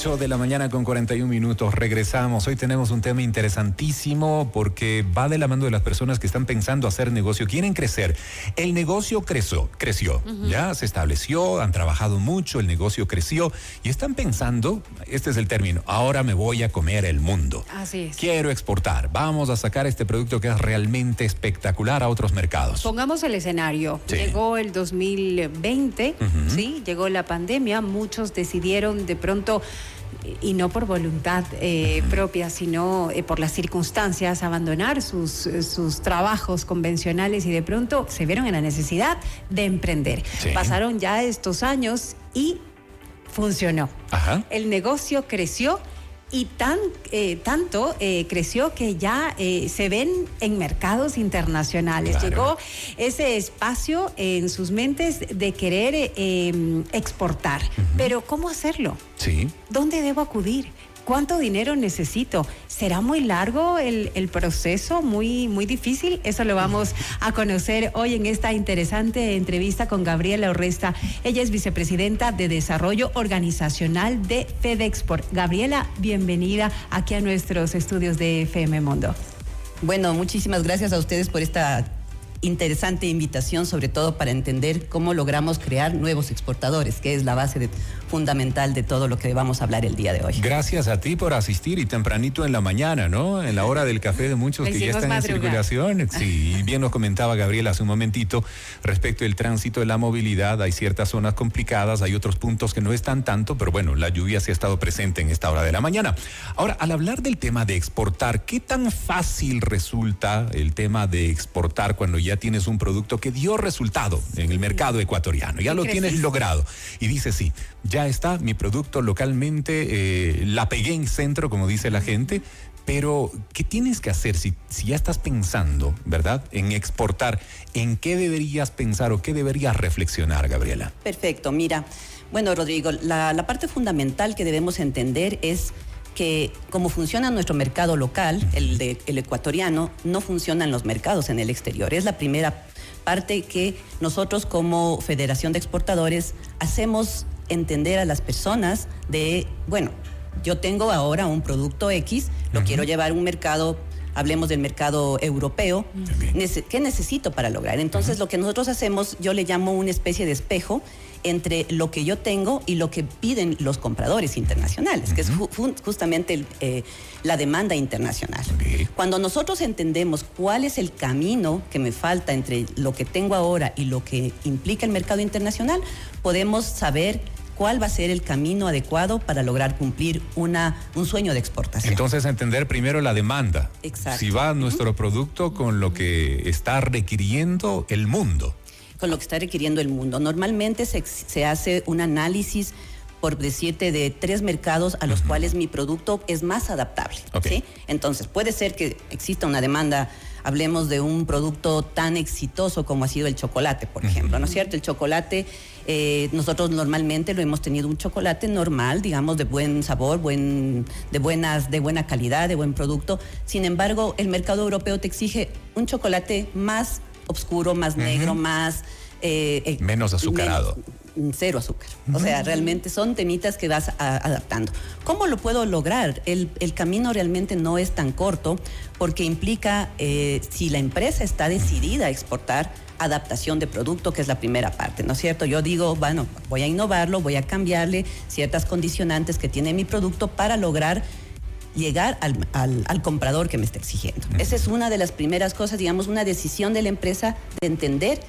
8 de la mañana con 41 minutos. Regresamos. Hoy tenemos un tema interesantísimo porque va de la mano de las personas que están pensando hacer negocio, quieren crecer. El negocio creció, creció, ya se estableció, han trabajado mucho, el negocio creció y están pensando, este es el término, ahora me voy a comer el mundo. Así es. Quiero exportar, vamos a sacar este producto que es realmente espectacular a otros mercados. Pongamos el escenario. Sí. Llegó el 2020, ¿sí? Llegó la pandemia, muchos decidieron de pronto y no por voluntad eh, propia, sino eh, por las circunstancias, abandonar sus, eh, sus trabajos convencionales y de pronto se vieron en la necesidad de emprender. Sí. Pasaron ya estos años y funcionó. Ajá. El negocio creció y tan, eh, tanto eh, creció que ya eh, se ven en mercados internacionales. Claro. Llegó ese espacio en sus mentes de querer eh, exportar. Pero ¿cómo hacerlo? Sí. ¿Dónde debo acudir? ¿Cuánto dinero necesito? ¿Será muy largo el, el proceso? ¿Muy, ¿Muy difícil? Eso lo vamos a conocer hoy en esta interesante entrevista con Gabriela Orresta. Ella es vicepresidenta de Desarrollo Organizacional de FedExport. Gabriela, bienvenida aquí a nuestros estudios de FM Mundo. Bueno, muchísimas gracias a ustedes por esta interesante invitación, sobre todo para entender cómo logramos crear nuevos exportadores, que es la base de- fundamental de todo lo que vamos a hablar el día de hoy. Gracias a ti por asistir y tempranito en la mañana, ¿no? En la hora del café de muchos que ya están en circulación. Sí, y bien nos comentaba Gabriela hace un momentito respecto del tránsito de la movilidad. Hay ciertas zonas complicadas, hay otros puntos que no están tanto, pero bueno, la lluvia sí ha estado presente en esta hora de la mañana. Ahora, al hablar del tema de exportar, ¿qué tan fácil resulta el tema de exportar cuando ya tienes un producto que dio resultado en el mercado ecuatoriano? Ya lo tienes logrado. Y dice, sí, ya está mi producto localmente, eh, la pegué en centro, como dice la gente, pero ¿qué tienes que hacer si, si ya estás pensando, verdad, en exportar? ¿En qué deberías pensar o qué deberías reflexionar, Gabriela? Perfecto, mira, bueno, Rodrigo, la, la parte fundamental que debemos entender es que como funciona nuestro mercado local, el, de- el ecuatoriano, no funcionan los mercados en el exterior. Es la primera parte que nosotros como Federación de Exportadores hacemos entender a las personas de, bueno, yo tengo ahora un producto X, lo quiero llevar a un mercado, hablemos del mercado europeo, ¿qué necesito para lograr? Entonces lo que nosotros hacemos, yo le llamo una especie de espejo entre lo que yo tengo y lo que piden los compradores internacionales, que es ju- ju- justamente el, eh, la demanda internacional. Cuando nosotros entendemos cuál es el camino que me falta entre lo que tengo ahora y lo que implica el mercado internacional, podemos saber cuál va a ser el camino adecuado para lograr cumplir una, un sueño de exportación. Entonces, entender primero la demanda. Exacto. Si va nuestro producto con lo que está requiriendo el mundo. Con lo que está requiriendo el mundo. Normalmente se, hace un análisis, por decirte, de tres mercados a los cuales mi producto es más adaptable. Entonces, puede ser que exista una demanda, hablemos de un producto tan exitoso como ha sido el chocolate, por ejemplo, ¿no es cierto? El chocolate, eh, nosotros normalmente lo hemos tenido un chocolate normal, digamos, de buen sabor, buen, de, buenas, de buena calidad, de buen producto. Sin embargo, el mercado europeo te exige un chocolate más oscuro, más negro, más... eh, eh, Menos azucarado. menos- cero azúcar. O sea, realmente son temitas que vas a- adaptando. ¿Cómo lo puedo lograr? El, el camino realmente no es tan corto porque implica, eh, si la empresa está decidida a exportar, adaptación de producto, que es la primera parte, ¿no es cierto? Yo digo, bueno, voy a innovarlo, voy a cambiarle ciertas condicionantes que tiene mi producto para lograr llegar al, al- al comprador que me está exigiendo. Esa es una de las primeras cosas, digamos, una decisión de la empresa de entender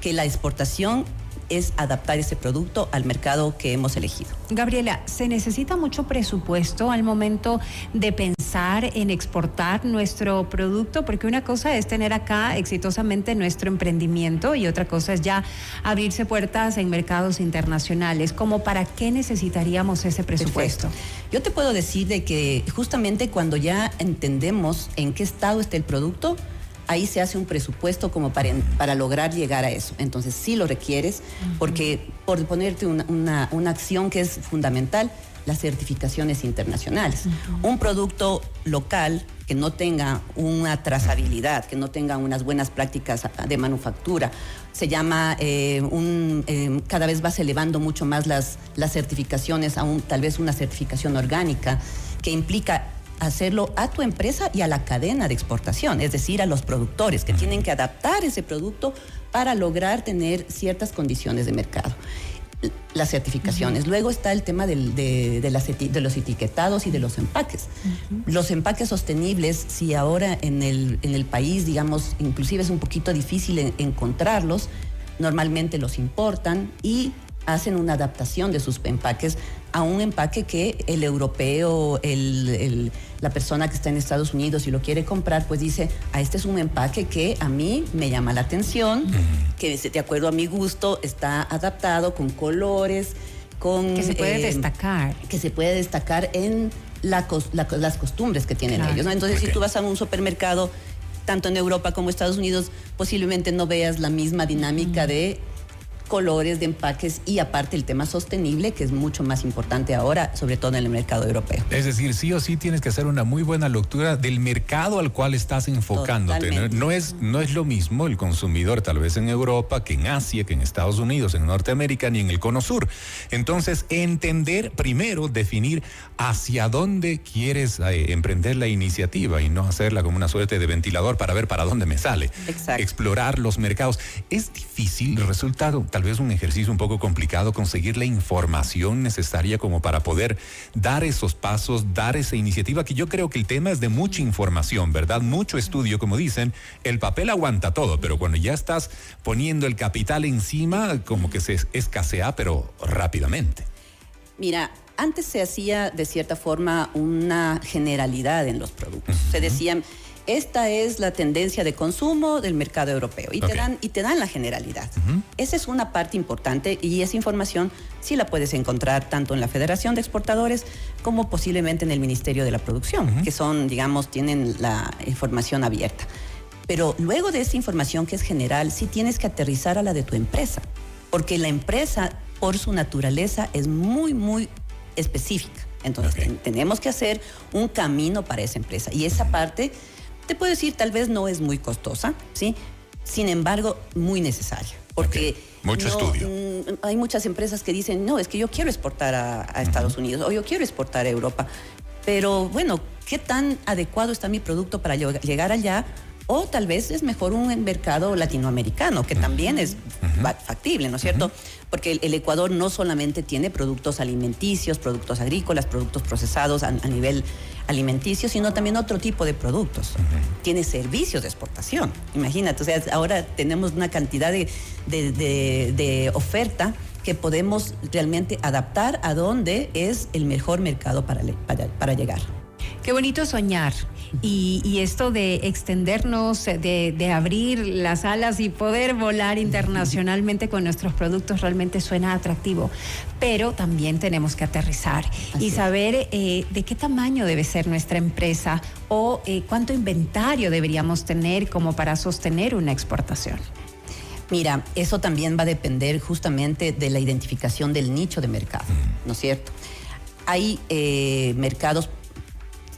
que la exportación es adaptar ese producto al mercado que hemos elegido. Gabriela, ¿se necesita mucho presupuesto al momento de pensar en exportar nuestro producto? Porque una cosa es tener acá exitosamente nuestro emprendimiento y otra cosa es ya abrirse puertas en mercados internacionales. ¿Cómo para qué necesitaríamos ese presupuesto? Perfecto. Yo te puedo decir de que justamente cuando ya entendemos en qué estado está el producto, ahí se hace un presupuesto como para, para lograr llegar a eso. Entonces sí lo requieres, porque por ponerte una, una, acción que es fundamental, las certificaciones internacionales. Un producto local que no tenga una trazabilidad, que no tenga unas buenas prácticas de manufactura, se llama eh, un, eh, cada vez vas elevando mucho más las, las certificaciones a un, tal vez una certificación orgánica que implica hacerlo a tu empresa y a la cadena de exportación, es decir, a los productores que tienen que adaptar ese producto para lograr tener ciertas condiciones de mercado las certificaciones. Luego está el tema de, los etiquetados y de los empaques. Los empaques sostenibles, si ahora en el, en el país, digamos, inclusive es un poquito difícil encontrarlos, normalmente los importan y hacen una adaptación de sus empaques a un empaque que el europeo, la persona que está en Estados Unidos y lo quiere comprar, pues dice, ah, este es un empaque que a mí me llama la atención, que de acuerdo a mi gusto está adaptado con colores, con... Que se puede eh, destacar. Que se puede destacar en las costumbres que tienen ellos. Entonces, si tú vas a un supermercado, tanto en Europa como Estados Unidos, posiblemente no veas la misma dinámica de colores de empaques y aparte el tema sostenible, que es mucho más importante ahora, sobre todo en el mercado europeo. Es decir, sí o sí tienes que hacer una muy buena lectura del mercado al cual estás enfocándote. No es, no es lo mismo el consumidor tal vez en Europa que en Asia, que en Estados Unidos, en Norteamérica, ni en el Cono Sur. Entonces, entender primero, definir hacia dónde quieres eh, emprender la iniciativa y no hacerla como una suerte de ventilador para ver para dónde me sale. Exacto. Explorar los mercados. Es difícil el resultado. Tal vez un ejercicio un poco complicado conseguir la información necesaria como para poder dar esos pasos, dar esa iniciativa, que yo creo que el tema es de mucha información, ¿verdad? Mucho estudio, como dicen, el papel aguanta todo, pero cuando ya estás poniendo el capital encima, como que se escasea, pero rápidamente. Mira, antes se hacía de cierta forma una generalidad en los productos. Se decían, esta es la tendencia de consumo del mercado europeo y, te, dan, y te dan la generalidad. Esa es una parte importante y esa información sí la puedes encontrar tanto en la Federación de Exportadores como posiblemente en el Ministerio de la Producción, que son, digamos, tienen la información abierta. Pero luego de esa información que es general, sí tienes que aterrizar a la de tu empresa, porque la empresa, por su naturaleza, es muy, muy específica. Entonces, tenemos que hacer un camino para esa empresa. Y esa parte te puedo decir, tal vez no es muy costosa, ¿sí? Sin embargo, muy necesaria. Porque mucho estudio. Mm, hay muchas empresas que dicen, no, es que yo quiero exportar a, Estados Unidos o yo quiero exportar a Europa. Pero bueno, ¿qué tan adecuado está mi producto para llegar allá? O tal vez es mejor un mercado latinoamericano, que también es factible, ¿no es cierto? Porque el, Ecuador no solamente tiene productos alimenticios, productos agrícolas, productos procesados a, nivel alimenticio, sino también otro tipo de productos. Tiene servicios de exportación. Imagínate, o sea, ahora tenemos una cantidad de, oferta que podemos realmente adaptar a dónde es el mejor mercado para, para llegar. Qué bonito soñar. Y, esto de extendernos, de, abrir las alas y poder volar internacionalmente con nuestros productos realmente suena atractivo. Pero también tenemos que aterrizar y saber eh, de qué tamaño debe ser nuestra empresa o eh, cuánto inventario deberíamos tener como para sostener una exportación. Mira, eso también va a depender justamente de la identificación del nicho de mercado, ¿no es cierto? Hay eh, mercados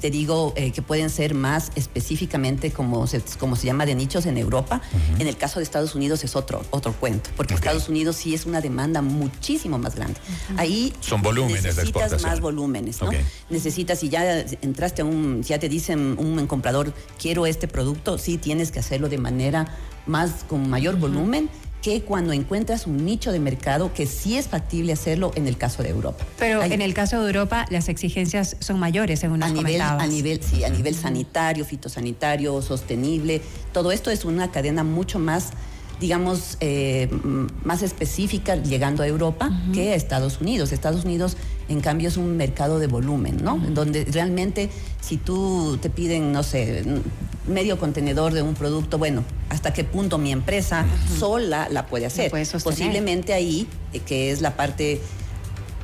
te digo eh, que pueden ser más específicamente como se, como se llama de nichos en Europa. En el caso de Estados Unidos es otro, otro cuento, porque Estados Unidos sí es una demanda muchísimo más grande. Ahí son volúmenes necesitas más volúmenes, ¿no? Necesitas, si ya entraste a un, ya te dicen un comprador, quiero este producto, sí tienes que hacerlo de manera más, con mayor volumen que cuando encuentras un nicho de mercado que sí es factible hacerlo en el caso de Europa. Pero en el caso de Europa las exigencias son mayores, según nos a nivel, a nivel Sí, a nivel sanitario, fitosanitario, sostenible. Todo esto es una cadena mucho más digamos, eh, más específica llegando a Europa que a Estados Unidos. Estados Unidos, en cambio, es un mercado de volumen, ¿no? Donde realmente, si tú te piden, no sé, medio contenedor de un producto, bueno, ¿hasta qué punto mi empresa sola la puede hacer? Posiblemente ahí, eh, que es la parte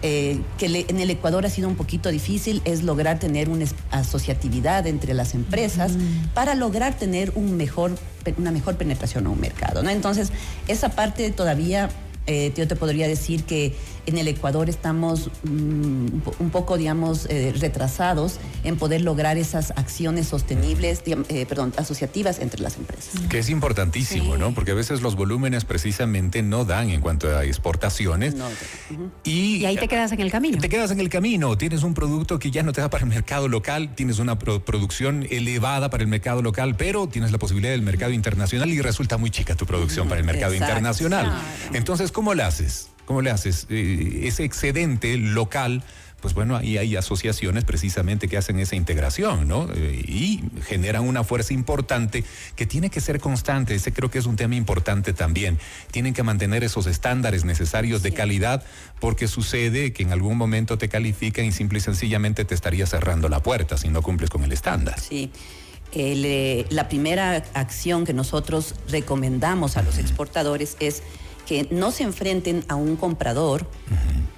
eh, que en el Ecuador ha sido un poquito difícil es lograr tener una asociatividad entre las empresas para lograr tener un mejor una mejor penetración a un mercado, ¿no? Entonces, esa parte todavía eh, yo te podría decir que en el Ecuador estamos mm, un poco, digamos, eh, retrasados en poder lograr esas acciones sostenibles, eh, perdón, asociativas entre las empresas. Que es importantísimo, ¿no? Porque a veces los volúmenes precisamente no dan en cuanto a exportaciones. y, ahí te quedas en el camino. Te quedas en el camino. Tienes un producto que ya no te da para el mercado local, tienes una producción elevada para el mercado local, pero tienes la posibilidad del mercado internacional y resulta muy chica tu producción para el mercado internacional. Entonces, ¿cómo le haces? ¿Cómo le haces? Eh, ese excedente local, pues bueno, ahí hay asociaciones precisamente que hacen esa integración, ¿no? Eh, y generan una fuerza importante que tiene que ser constante. Ese creo que es un tema importante también. Tienen que mantener esos estándares necesarios de calidad porque sucede que en algún momento te califican y simple y sencillamente te estaría cerrando la puerta si no cumples con el estándar. Sí. Eh, la primera acción que nosotros recomendamos a los exportadores es que no se enfrenten a un comprador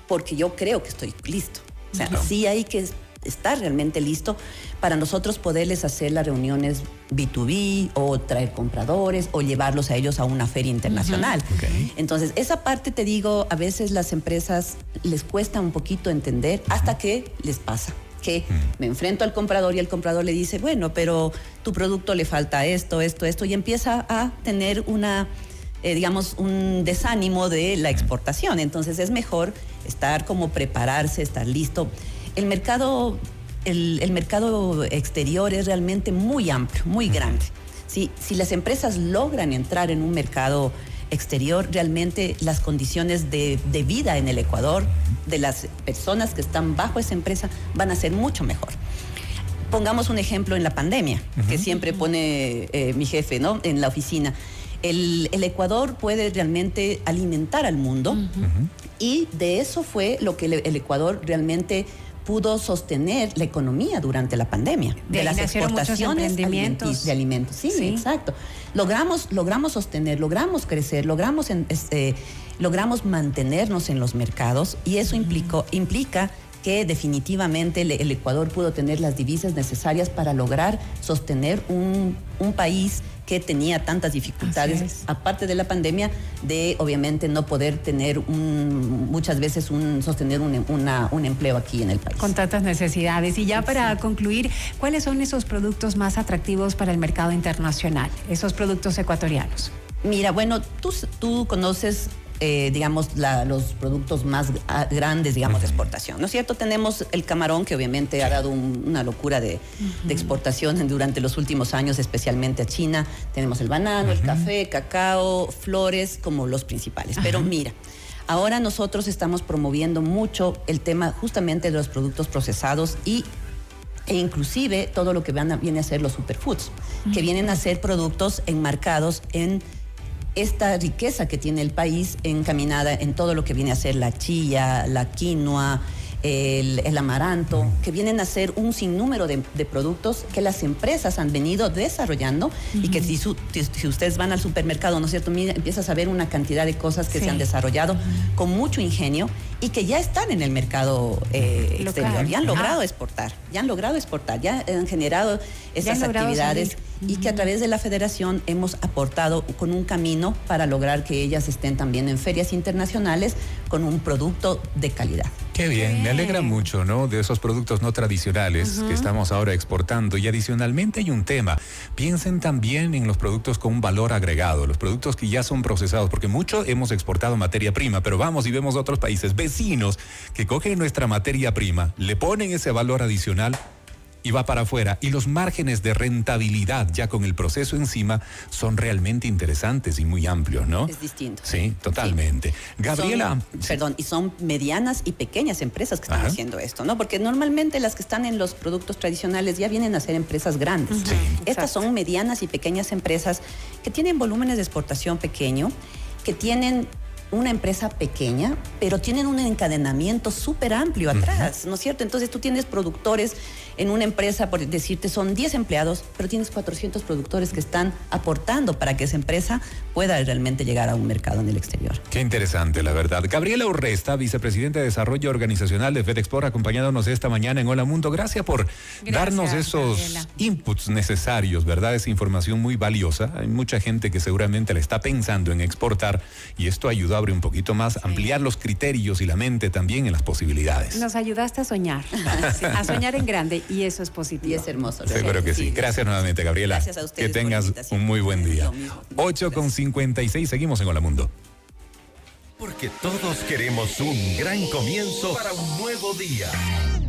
porque yo creo que estoy listo. O sea, sí hay que estar realmente listo para nosotros poderles hacer las reuniones B2B o traer compradores o llevarlos a ellos a una feria internacional. Entonces, esa parte te digo, a veces las empresas les cuesta un poquito entender hasta que les pasa que me enfrento al comprador y el comprador le dice, bueno, pero tu producto le falta esto, esto, esto, y empieza a tener una eh, digamos, un desánimo de la exportación. Entonces es mejor estar como prepararse, estar listo. El mercado, el, mercado exterior es realmente muy amplio, muy grande. Si, si las empresas logran entrar en un mercado exterior, realmente las condiciones de, vida en el Ecuador de las personas que están bajo esa empresa van a ser mucho mejor. Pongamos un ejemplo en la pandemia, que siempre pone eh, mi jefe ¿no? en la oficina el, Ecuador puede realmente alimentar al mundo. Y de eso fue lo que el, Ecuador realmente pudo sostener la economía durante la pandemia. De, las exportaciones de alimentos. Sí, exacto. Logramos, logramos sostener, logramos crecer, logramos, este, logramos mantenernos en los mercados y eso implicó, implica que definitivamente el, Ecuador pudo tener las divisas necesarias para lograr sostener un, un país que tenía tantas dificultades, aparte de la pandemia, de obviamente no poder tener un, muchas veces un, sostener un, un empleo aquí en el país. Con tantas necesidades. Y ya para concluir, ¿cuáles son esos productos más atractivos para el mercado internacional, esos productos ecuatorianos? Mira, bueno, tú, tú conoces eh, digamos, los productos más grandes, digamos, de exportación. ¿No es cierto? Tenemos el camarón, que obviamente ha dado una locura de, exportación durante los últimos años, especialmente a China. Tenemos el banano, el café, cacao, flores, como los principales. Pero mira, ahora nosotros estamos promoviendo mucho el tema justamente de los productos procesados y e inclusive todo lo que viene a ser los superfoods, que vienen a ser productos enmarcados en esta riqueza que tiene el país encaminada en todo lo que viene a ser la chilla, la quinoa, el, amaranto, que vienen a ser un sinnúmero de, productos que las empresas han venido desarrollando y que si, si, ustedes van al supermercado, ¿no es cierto? empiezas a ver una cantidad de cosas que se han desarrollado con mucho ingenio y que ya están en el mercado eh, exterior, ya han logrado exportar, ya han logrado exportar, ya han generado esas actividades y que a través de la federación hemos aportado con un camino para lograr que ellas estén también en ferias internacionales con un producto de calidad. Qué bien, me alegra mucho, ¿no? De esos productos no tradicionales que estamos ahora exportando. Y adicionalmente hay un tema. Piensen también en los productos con un valor agregado, los productos que ya son procesados, porque mucho hemos exportado materia prima, pero vamos y vemos otros países vecinos que cogen nuestra materia prima, le ponen ese valor adicional y va para afuera. Y los márgenes de rentabilidad ya con el proceso encima son realmente interesantes y muy amplios, ¿no? Es distinto. Sí, totalmente. Gabriela. perdón, y son medianas y pequeñas empresas que están haciendo esto, ¿no? Porque normalmente las que están en los productos tradicionales ya vienen a ser empresas grandes. Estas son medianas y pequeñas empresas que tienen volúmenes de exportación pequeño, que tienen una empresa pequeña, pero tienen un encadenamiento súper amplio atrás, ¿no es cierto? Entonces tú tienes productores en una empresa, por decirte, son 10 empleados, pero tienes 400 productores que están aportando para que esa empresa pueda realmente llegar a un mercado en el exterior. Qué interesante, la verdad. Gabriela Urresta, vicepresidenta de Desarrollo Organizacional de FedExport, acompañándonos esta mañana en Hola Mundo. Gracias por darnos esos inputs necesarios, ¿verdad? Esa información muy valiosa. Hay mucha gente que seguramente le está pensando en exportar y esto ayuda a abrir un poquito más, ampliar los criterios y la mente también en las posibilidades. Nos ayudaste a soñar, a soñar en grande y eso es positivo. Y es hermoso. Seguro que sí. Gracias nuevamente, Gabriela. Gracias a ustedes. Que tengas un muy buen día. 8 con 56, seguimos en Hola Mundo. Porque todos queremos un gran comienzo para un nuevo día.